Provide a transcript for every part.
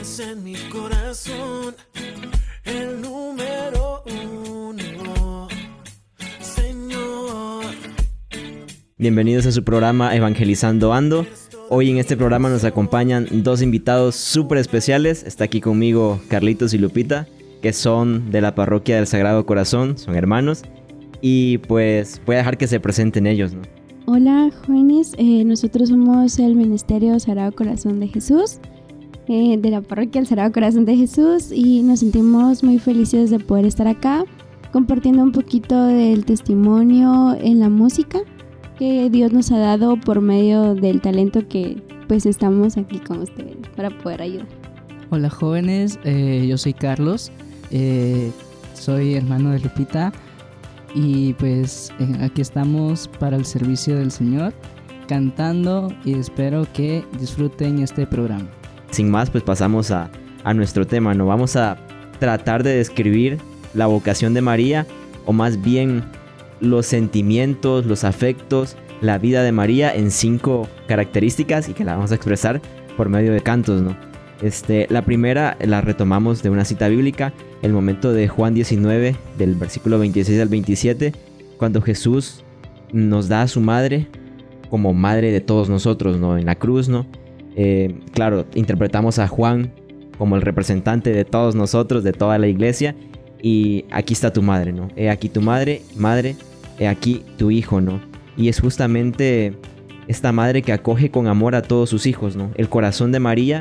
eres en mi corazón el número uno, Señor. Bienvenidos a su programa Evangelizando Ando. Hoy en este programa nos acompañan dos invitados súper especiales. Está aquí conmigo Carlitos y Lupita, que son de la parroquia del Sagrado Corazón, son hermanos. Y pues voy a dejar que se presenten ellos, ¿no? Hola jóvenes, eh, nosotros somos el Ministerio Sagrado Corazón de Jesús, eh, de la parroquia del Sagrado Corazón de Jesús y nos sentimos muy felices de poder estar acá compartiendo un poquito del testimonio en la música que Dios nos ha dado por medio del talento que pues estamos aquí con ustedes para poder ayudar. Hola jóvenes, eh, yo soy Carlos, eh, soy hermano de Lupita y pues aquí estamos para el servicio del Señor cantando y espero que disfruten este programa. Sin más, pues pasamos a, a nuestro tema, ¿no? Vamos a tratar de describir la vocación de María o más bien los sentimientos, los afectos, la vida de María en cinco características y que la vamos a expresar por medio de cantos, ¿no? Este, la primera la retomamos de una cita bíblica, el momento de Juan 19, del versículo 26 al 27, cuando Jesús nos da a su madre como madre de todos nosotros, ¿no? En la cruz, ¿no? Eh, claro, interpretamos a Juan como el representante de todos nosotros, de toda la iglesia, y aquí está tu madre, ¿no? He aquí tu madre, madre, he aquí tu hijo, ¿no? Y es justamente esta madre que acoge con amor a todos sus hijos, ¿no? El corazón de María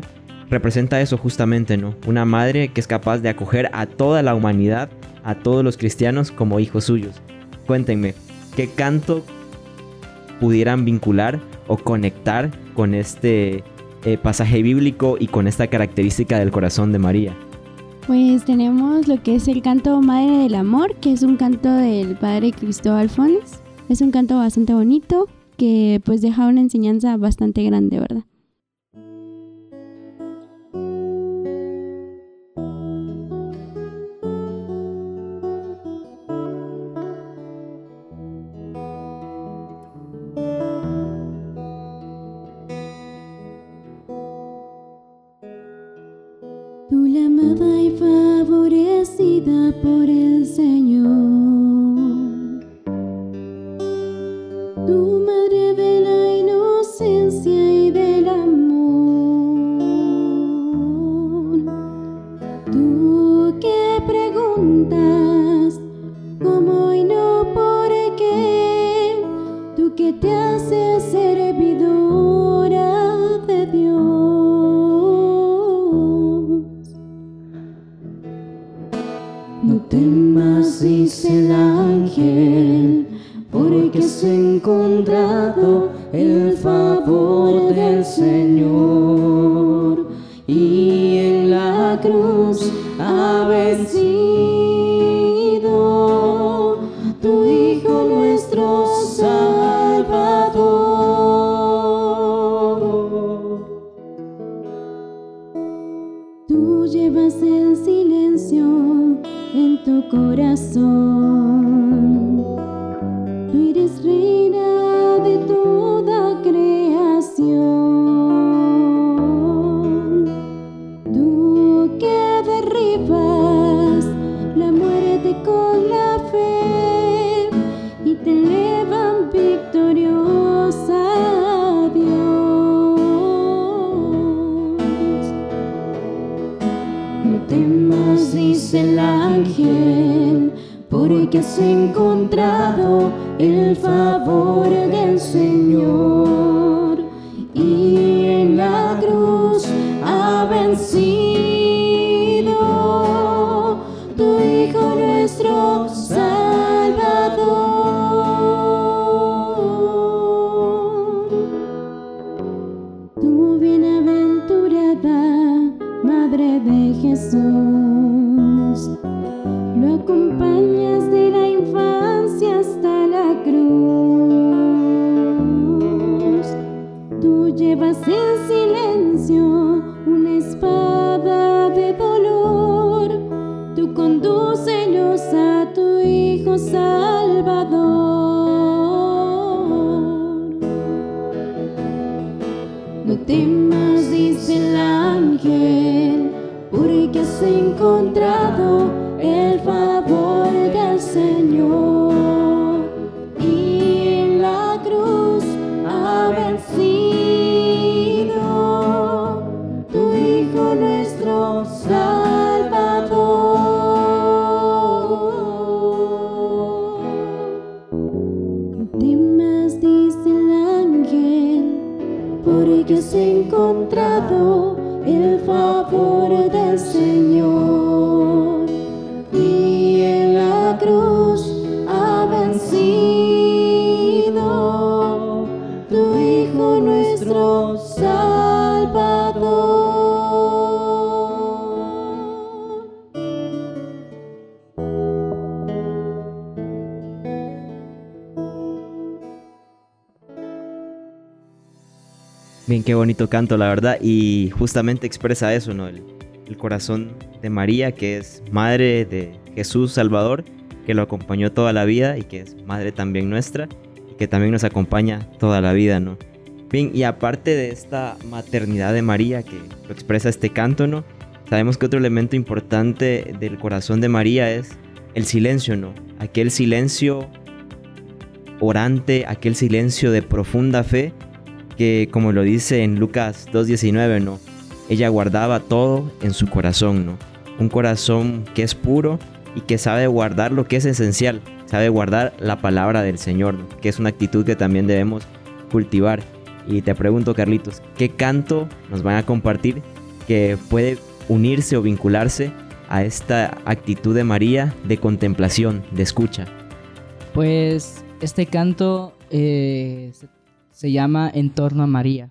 representa eso justamente, ¿no? Una madre que es capaz de acoger a toda la humanidad, a todos los cristianos como hijos suyos. Cuéntenme, ¿qué canto pudieran vincular o conectar con este eh, pasaje bíblico y con esta característica del corazón de María? Pues tenemos lo que es el canto Madre del Amor, que es un canto del Padre Cristóbal Fones. Es un canto bastante bonito que pues deja una enseñanza bastante grande, ¿verdad? Ángel, porque has encontrado el favor del Señor y en la cruz ha vencido tu Hijo nuestro Salvador. Tú llevas el silencio en tu corazón. Favor del Señor y nuestro Salvador. Bien, qué bonito canto, la verdad. Y justamente expresa eso, ¿no? El, corazón de María, que es madre de Jesús Salvador, que lo acompañó toda la vida y que es madre también nuestra, y que también nos acompaña toda la vida, ¿no? Bien, y aparte de esta maternidad de María, que lo expresa este canto, ¿no? Sabemos que otro elemento importante del corazón de María es el silencio, ¿no? Aquel silencio orante, aquel silencio de profunda fe que como lo dice en Lucas 2.19, ¿no? Ella guardaba todo en su corazón, ¿no? Un corazón que es puro y que sabe guardar lo que es esencial, sabe guardar la palabra del Señor, que es una actitud que también debemos cultivar. Y te pregunto, Carlitos, ¿qué canto nos van a compartir que puede unirse o vincularse a esta actitud de María de contemplación, de escucha? Pues este canto eh, se- llama En torno a María.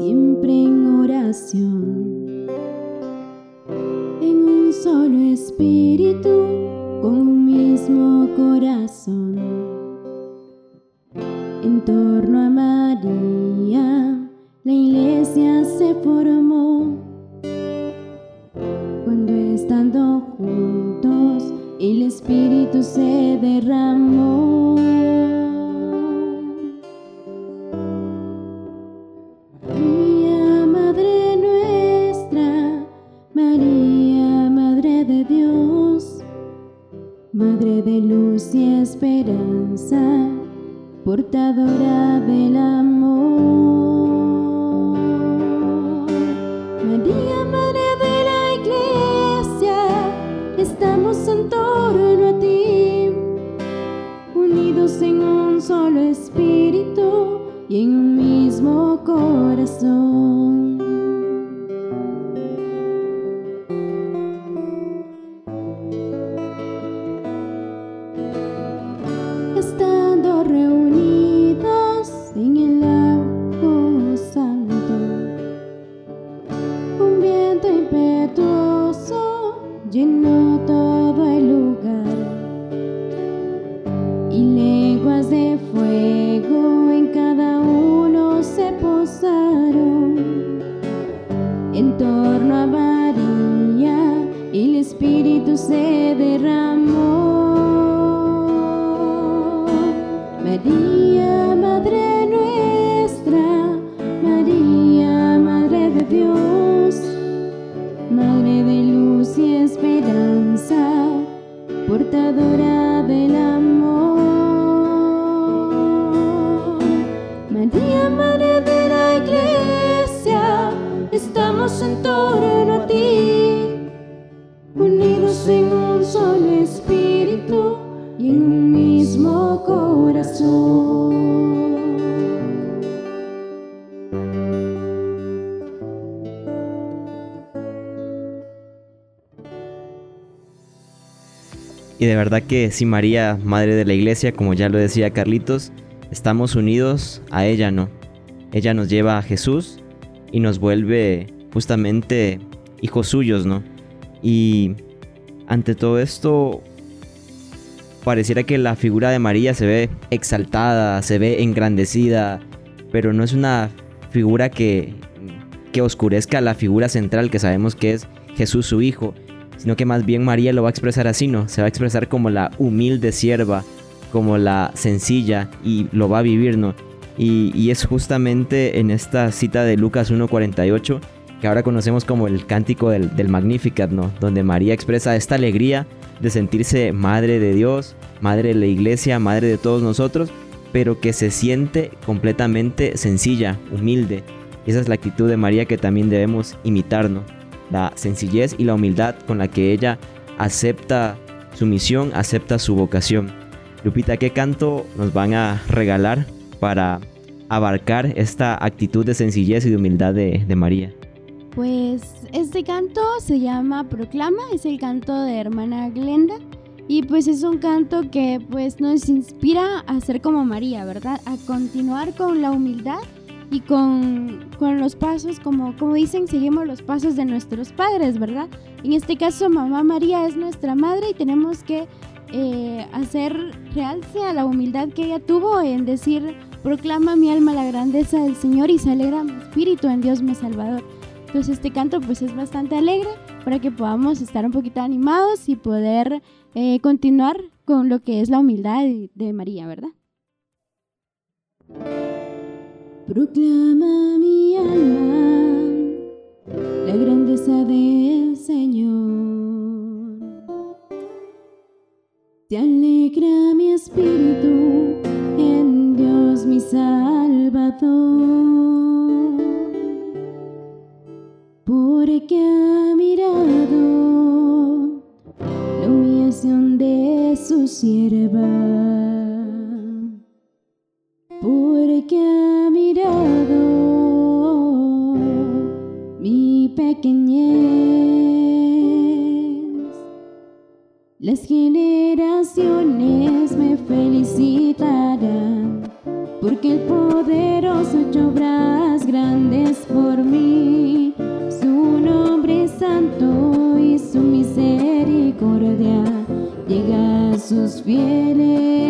Siempre en oración. Portadora del amor. María, Madre de la Iglesia, estamos en torno a ti unidos en un solo espíritu y en un mismo corazón. En torno a María y el Espíritu se derramó. María, Madre nuestra, María, Madre de Dios, Madre de luz y esperanza, portadora a ti, unidos en un solo espíritu y en un mismo corazón. Y de verdad que sí, María, Madre de la Iglesia, como ya lo decía Carlitos, estamos unidos a ella, ¿no? Ella nos lleva a Jesús y nos vuelve justamente hijos suyos, ¿no? Y ante todo esto, pareciera que la figura de María se ve exaltada, se ve engrandecida, pero no es una figura que, que oscurezca la figura central que sabemos que es Jesús su Hijo, sino que más bien María lo va a expresar así, ¿no? Se va a expresar como la humilde sierva, como la sencilla y lo va a vivir, ¿no? Y, y es justamente en esta cita de Lucas 1.48 que ahora conocemos como el cántico del, Magnificat, ¿no? Donde María expresa esta alegría de sentirse madre de Dios, madre de la iglesia, madre de todos nosotros pero que se siente completamente sencilla, humilde. Esa es la actitud de María que también debemos imitarnos. La sencillez y la humildad con la que ella acepta su misión, acepta su vocación. Lupita, ¿qué canto nos van a regalar para abarcar esta actitud de sencillez y de humildad de María? Pues este canto se llama Proclama, es el canto de hermana Glenda y pues es un canto que pues nos inspira a ser como María, ¿verdad? A continuar con la humildad y con, con los pasos, como, como dicen, seguimos los pasos de nuestros padres, ¿verdad? En este caso, mamá María es nuestra madre y tenemos que eh, hacer realce a la humildad que ella tuvo en decir, proclama mi alma la grandeza del Señor y se alegra mi espíritu en Dios mi Salvador. Entonces este canto pues es bastante alegre para que podamos estar un poquito animados y poder eh, continuar con lo que es la humildad de María, ¿verdad? Proclama mi alma la grandeza del Señor. Te alegra mi espíritu en Dios mi Salvador. Porque ha mirado la humillación de su sierva, porque ha mirado mi pequeñez. Las generaciones me felicitarán, porque el poderoso hecho grandes por mí santo y su misericordia llega a sus fieles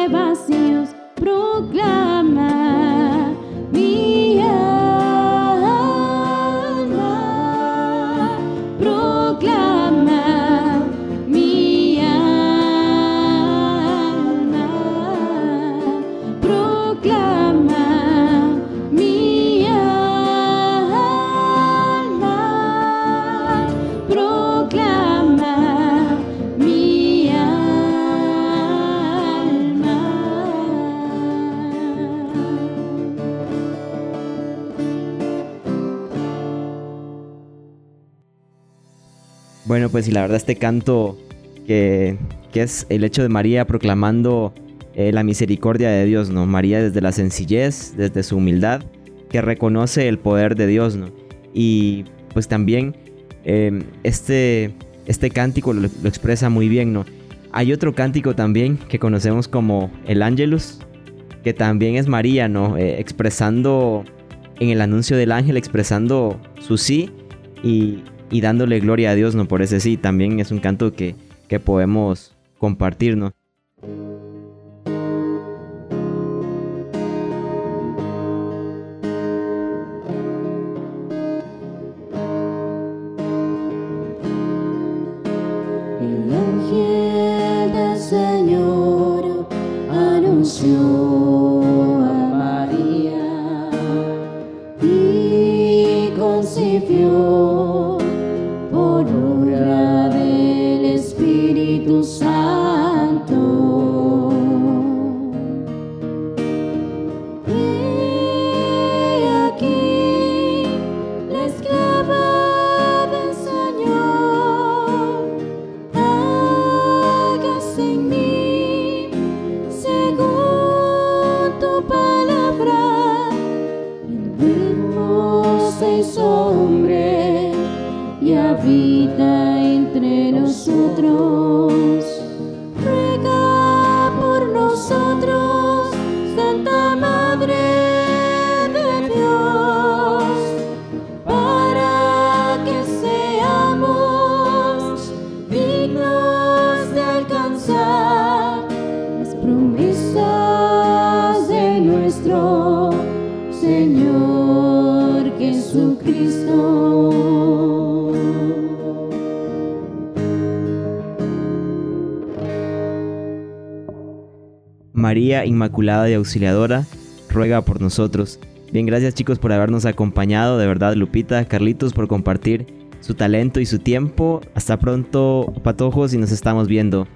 Bueno, pues y la verdad este canto que, es el hecho de María proclamando eh, la misericordia de Dios, ¿no? María desde la sencillez, desde su humildad, que reconoce el poder de Dios, ¿no? Y pues también eh, este, este cántico lo, lo expresa muy bien, ¿no? Hay otro cántico también que conocemos como el Angelus, que también es María, ¿no? Eh, expresando en el anuncio del ángel, expresando su sí y, y dándole gloria a Dios, ¿no? Por ese sí, también es un canto que, que podemos compartir, ¿no? El ángel del Señor anunció nuestro Señor Jesucristo. María Inmaculada y Auxiliadora, ruega por nosotros. Bien, gracias chicos por habernos acompañado, de verdad Lupita, Carlitos por compartir su talento y su tiempo. Hasta pronto, patojos, y nos estamos viendo.